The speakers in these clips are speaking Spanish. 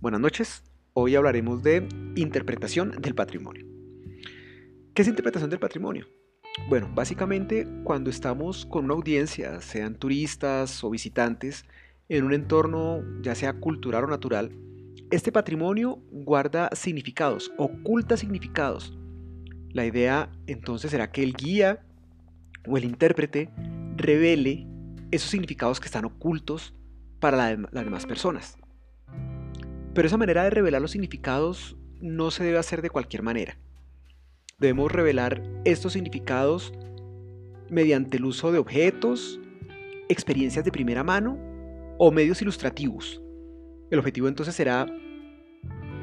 Buenas noches. Hoy hablaremos de interpretación del patrimonio. ¿Qué es interpretación del patrimonio? Bueno, básicamente cuando estamos con una audiencia, sean turistas o visitantes, en un entorno ya sea cultural o natural, este patrimonio guarda significados, oculta significados. La idea entonces será que el guía o el intérprete revele esos significados que están ocultos para las demás personas. Pero esa manera de revelar los significados no se debe hacer de cualquier manera. Debemos revelar estos significados mediante el uso de objetos, experiencias de primera mano o medios ilustrativos. El objetivo entonces será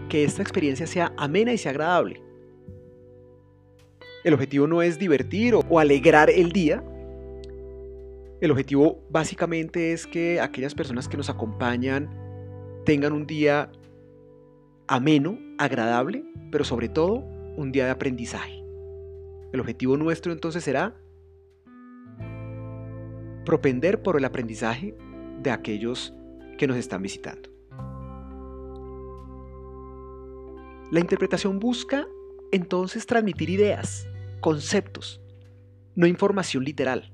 que esta experiencia sea amena y sea agradable. El objetivo no es divertir o, alegrar el día. El objetivo básicamente es que aquellas personas que nos acompañan tengan un día ameno, agradable, pero sobre todo un día de aprendizaje. El objetivo nuestro entonces será propender por el aprendizaje de aquellos que nos están visitando. La interpretación busca entonces transmitir ideas, conceptos, no información literal.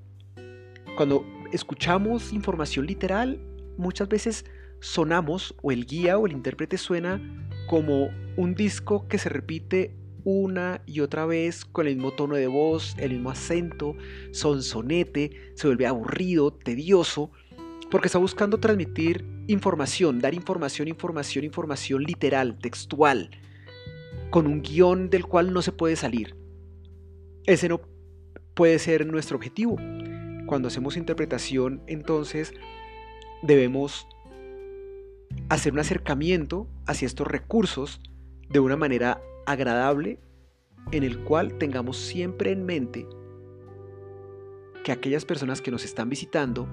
Cuando escuchamos información literal, muchas veces sonamos o el guía o el intérprete suena como un disco que se repite una y otra vez con el mismo tono de voz, el mismo acento, sonsonete, se vuelve aburrido, tedioso, porque está buscando transmitir información, dar información, información, información literal, textual, con un guion del cual no se puede salir. Ese no puede ser nuestro objetivo. Cuando hacemos interpretación, entonces debemos hacer un acercamiento hacia estos recursos de una manera agradable en el cual tengamos siempre en mente que aquellas personas que nos están visitando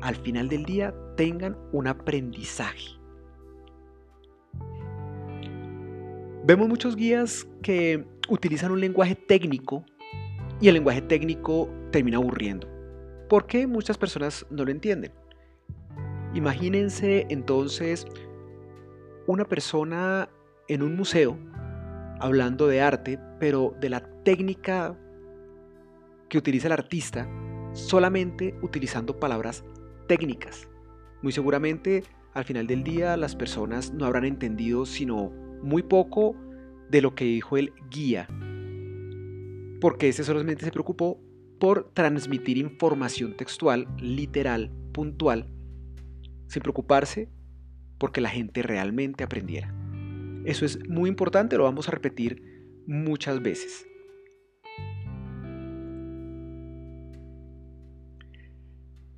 al final del día tengan un aprendizaje. Vemos muchos guías que utilizan un lenguaje técnico y el lenguaje técnico termina aburriendo. ¿Por qué muchas personas no lo entienden? Imagínense entonces una persona en un museo hablando de arte, pero de la técnica que utiliza el artista, solamente utilizando palabras técnicas. Muy seguramente al final del día las personas no habrán entendido sino muy poco de lo que dijo el guía, porque ese solamente se preocupó por transmitir información textual, literal, puntual, sin preocuparse porque la gente realmente aprendiera. Eso es muy importante, lo vamos a repetir muchas veces.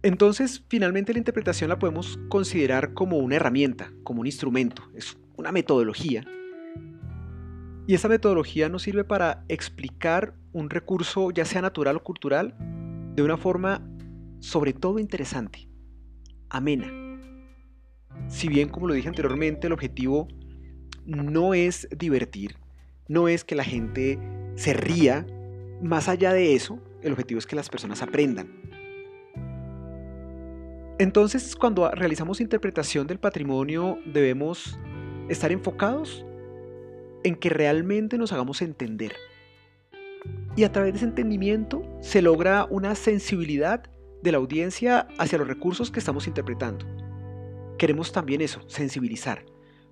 Entonces, finalmente la interpretación la podemos considerar como una herramienta, como un instrumento, es una metodología. Y esta metodología nos sirve para explicar un recurso, ya sea natural o cultural, de una forma sobre todo interesante, amena, si bien, como lo dije anteriormente, el objetivo no es divertir, no es que la gente se ría, más allá de eso, el objetivo es que las personas aprendan. Entonces, cuando realizamos interpretación del patrimonio, debemos estar enfocados en que realmente nos hagamos entender. Y a través de ese entendimiento se logra una sensibilidad de la audiencia hacia los recursos que estamos interpretando queremos también eso, sensibilizar.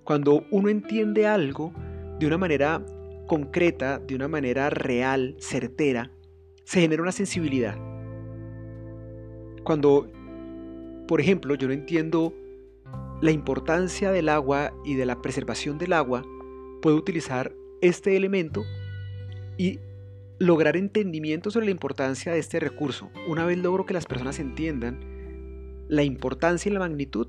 Cuando uno entiende algo de una manera concreta, de una manera real, certera, se genera una sensibilidad. Cuando, por ejemplo, yo no entiendo la importancia del agua y de la preservación del agua, puedo utilizar este elemento y lograr entendimiento sobre la importancia de este recurso. Una vez logro que las personas entiendan la importancia y la magnitud,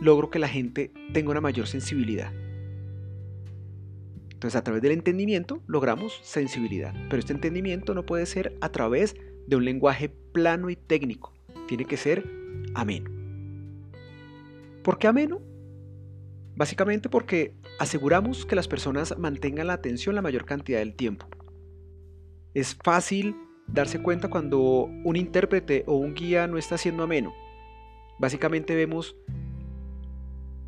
logro que la gente tenga una mayor sensibilidad. Entonces a través del entendimiento logramos sensibilidad, pero este entendimiento no puede ser a través de un lenguaje plano y técnico, tiene que ser ameno. ¿Por qué ameno? Básicamente porque aseguramos que las personas mantengan la atención la mayor cantidad del tiempo. Es fácil darse cuenta cuando un intérprete o un guía no está siendo ameno. Básicamente vemos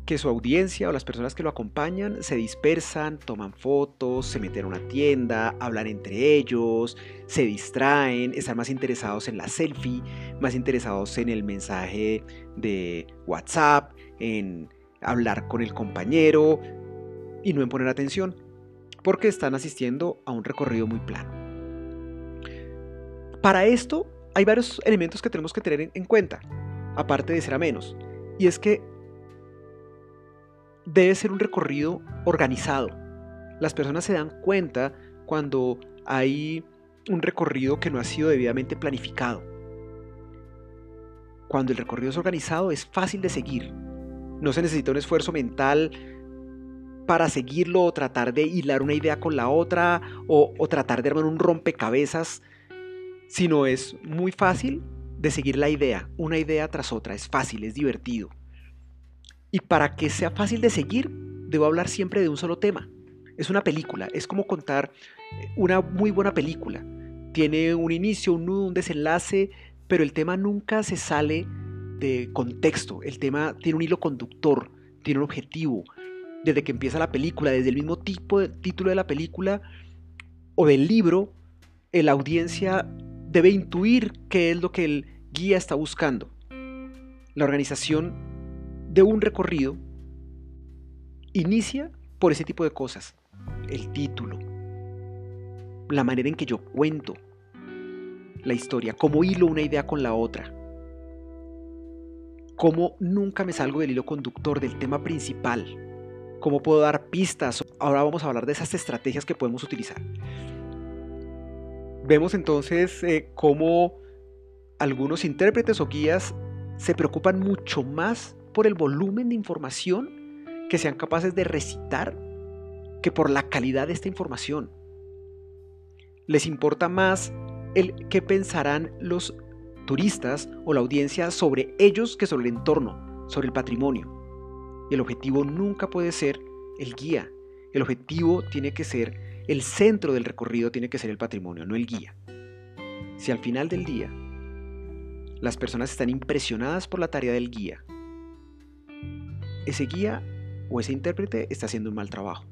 que su audiencia o las personas que lo acompañan se dispersan, toman fotos, se meten a una tienda, hablan entre ellos, se distraen, están más interesados en la selfie, más interesados en el mensaje de WhatsApp, en hablar con el compañero y no en poner atención, porque están asistiendo a un recorrido muy plano. Para esto hay varios elementos que tenemos que tener en cuenta, aparte de ser a menos, y es que debe ser un recorrido organizado. Las personas se dan cuenta cuando hay un recorrido que no ha sido debidamente planificado. Cuando el recorrido es organizado es fácil de seguir. No se necesita un esfuerzo mental para seguirlo o tratar de hilar una idea con la otra o, tratar de armar un rompecabezas, sino es muy fácil de seguir la idea, una idea tras otra. Es fácil, es divertido. Y para que sea fácil de seguir, debo hablar siempre de un solo tema. Es una película, es como contar eh, una muy buena película. Tiene un inicio, un nudo, un desenlace, pero el tema nunca se sale de contexto. El tema tiene un hilo conductor, tiene un objetivo. Desde que empieza la película, desde el mismo tipo de título de la película o del libro, la audiencia debe intuir qué es lo que el guía está buscando. La organización de un recorrido inicia por ese tipo de cosas. El título, la manera en que yo cuento la historia, cómo hilo una idea con la otra, cómo nunca me salgo del hilo conductor, del tema principal, cómo puedo dar pistas. Ahora vamos a hablar de esas estrategias que podemos utilizar. Vemos entonces eh, cómo algunos intérpretes o guías se preocupan mucho más por el volumen de información que sean capaces de recitar que por la calidad de esta información. Les importa más el qué pensarán los turistas o la audiencia sobre ellos que sobre el entorno, sobre el patrimonio. El objetivo nunca puede ser el guía. El objetivo tiene que ser, el centro del recorrido tiene que ser el patrimonio, no el guía. Si al final del día las personas están impresionadas por la tarea del guía ese guía o ese intérprete está haciendo un mal trabajo.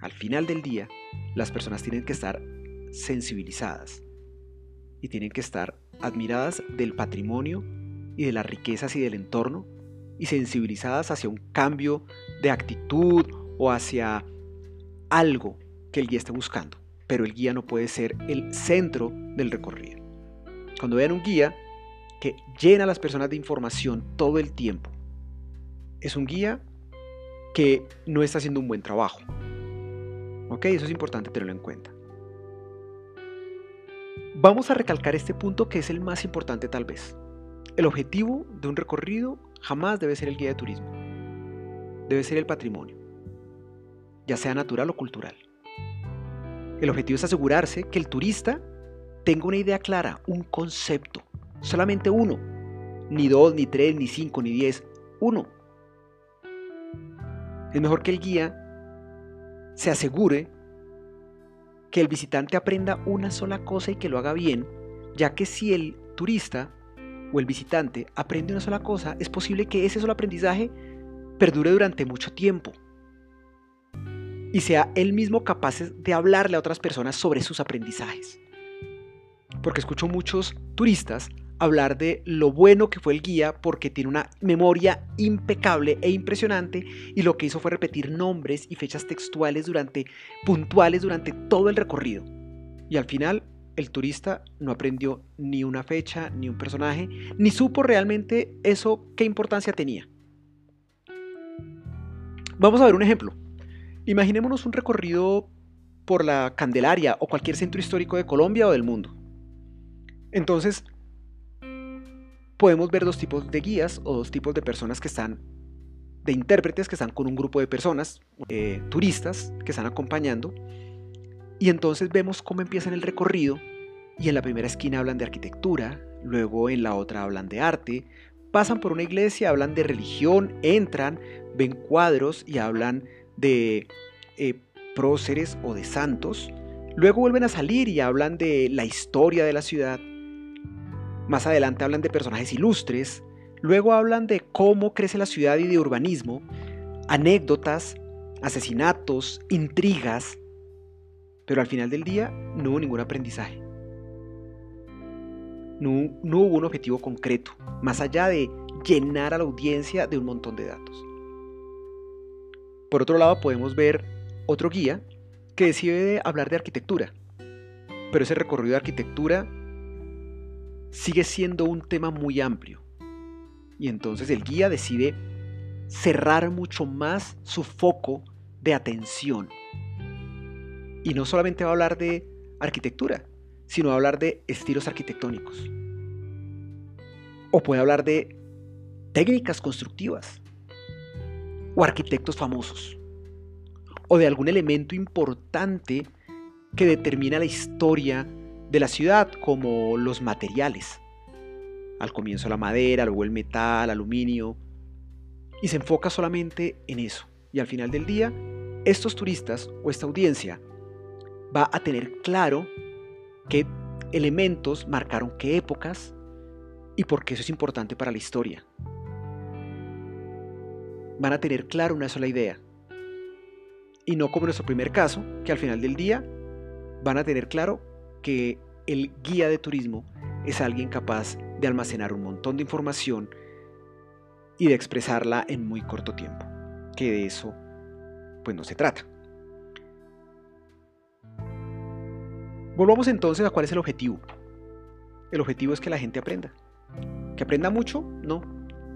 Al final del día, las personas tienen que estar sensibilizadas y tienen que estar admiradas del patrimonio y de las riquezas y del entorno y sensibilizadas hacia un cambio de actitud o hacia algo que el guía esté buscando. Pero el guía no puede ser el centro del recorrido. Cuando vean un guía que llena a las personas de información todo el tiempo es un guía que no está haciendo un buen trabajo. ¿Ok? Eso es importante tenerlo en cuenta. Vamos a recalcar este punto que es el más importante tal vez. El objetivo de un recorrido jamás debe ser el guía de turismo. Debe ser el patrimonio, ya sea natural o cultural. El objetivo es asegurarse que el turista tenga una idea clara, un concepto. Solamente uno. Ni dos, ni tres, ni cinco, ni diez. Uno. Es mejor que el guía se asegure que el visitante aprenda una sola cosa y que lo haga bien, ya que si el turista o el visitante aprende una sola cosa, es posible que ese solo aprendizaje perdure durante mucho tiempo y sea él mismo capaz de hablarle a otras personas sobre sus aprendizajes. Porque escucho muchos turistas hablar de lo bueno que fue el guía porque tiene una memoria impecable e impresionante y lo que hizo fue repetir nombres y fechas textuales durante puntuales durante todo el recorrido. Y al final el turista no aprendió ni una fecha, ni un personaje, ni supo realmente eso qué importancia tenía. Vamos a ver un ejemplo. Imaginémonos un recorrido por la Candelaria o cualquier centro histórico de Colombia o del mundo. Entonces, podemos ver dos tipos de guías o dos tipos de personas que están, de intérpretes que están con un grupo de personas, eh, turistas que están acompañando. Y entonces vemos cómo empiezan el recorrido y en la primera esquina hablan de arquitectura, luego en la otra hablan de arte, pasan por una iglesia, hablan de religión, entran, ven cuadros y hablan de eh, próceres o de santos, luego vuelven a salir y hablan de la historia de la ciudad, más adelante hablan de personajes ilustres, Luego hablan de cómo crece la ciudad y de urbanismo, anécdotas, asesinatos, intrigas, pero al final del día no hubo ningún aprendizaje. No, hubo un objetivo concreto, más allá de llenar a la audiencia de un montón de datos. Por otro lado, podemos ver otro guía que decide hablar de arquitectura, pero ese recorrido de arquitectura sigue siendo un tema muy amplio. Y entonces el guía decide cerrar mucho más su foco de atención. Y no solamente va a hablar de arquitectura, sino va a hablar de estilos arquitectónicos. O puede hablar de técnicas constructivas. O arquitectos famosos. O de algún elemento importante que determina la historia de la ciudad, como los materiales. Al comienzo la madera, luego el metal, aluminio. Y se enfoca solamente en eso. Y al final del día, estos turistas o esta audiencia va a tener claro qué elementos marcaron qué épocas y por qué eso es importante para la historia. Van a tener claro una sola idea. Y no como nuestro primer caso, que al final del día van a tener claro que el guía de turismo es alguien capaz de almacenar un montón de información y de expresarla en muy corto tiempo, que de eso pues no se trata. Volvamos entonces a cuál es el objetivo. El objetivo es que la gente aprenda. ¿Que aprenda mucho? No,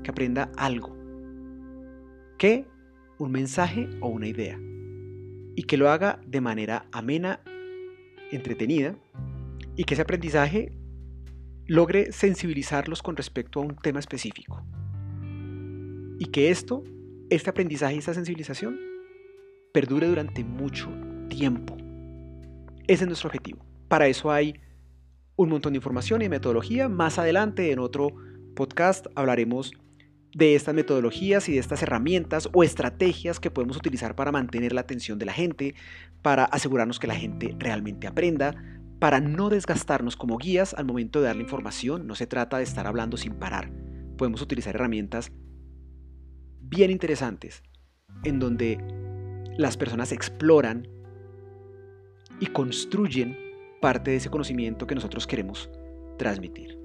que aprenda algo. ¿Qué? Un mensaje o una idea. Y que lo haga de manera amena entretenida y que ese aprendizaje logre sensibilizarlos con respecto a un tema específico. Y que esto, este aprendizaje y esta sensibilización, perdure durante mucho tiempo. Ese es nuestro objetivo. Para eso hay un montón de información y metodología. Más adelante en otro podcast hablaremos de estas metodologías y de estas herramientas o estrategias que podemos utilizar para mantener la atención de la gente, para asegurarnos que la gente realmente aprenda, para no desgastarnos como guías al momento de dar la información. No se trata de estar hablando sin parar. Podemos utilizar herramientas bien interesantes en donde las personas exploran y construyen parte de ese conocimiento que nosotros queremos transmitir.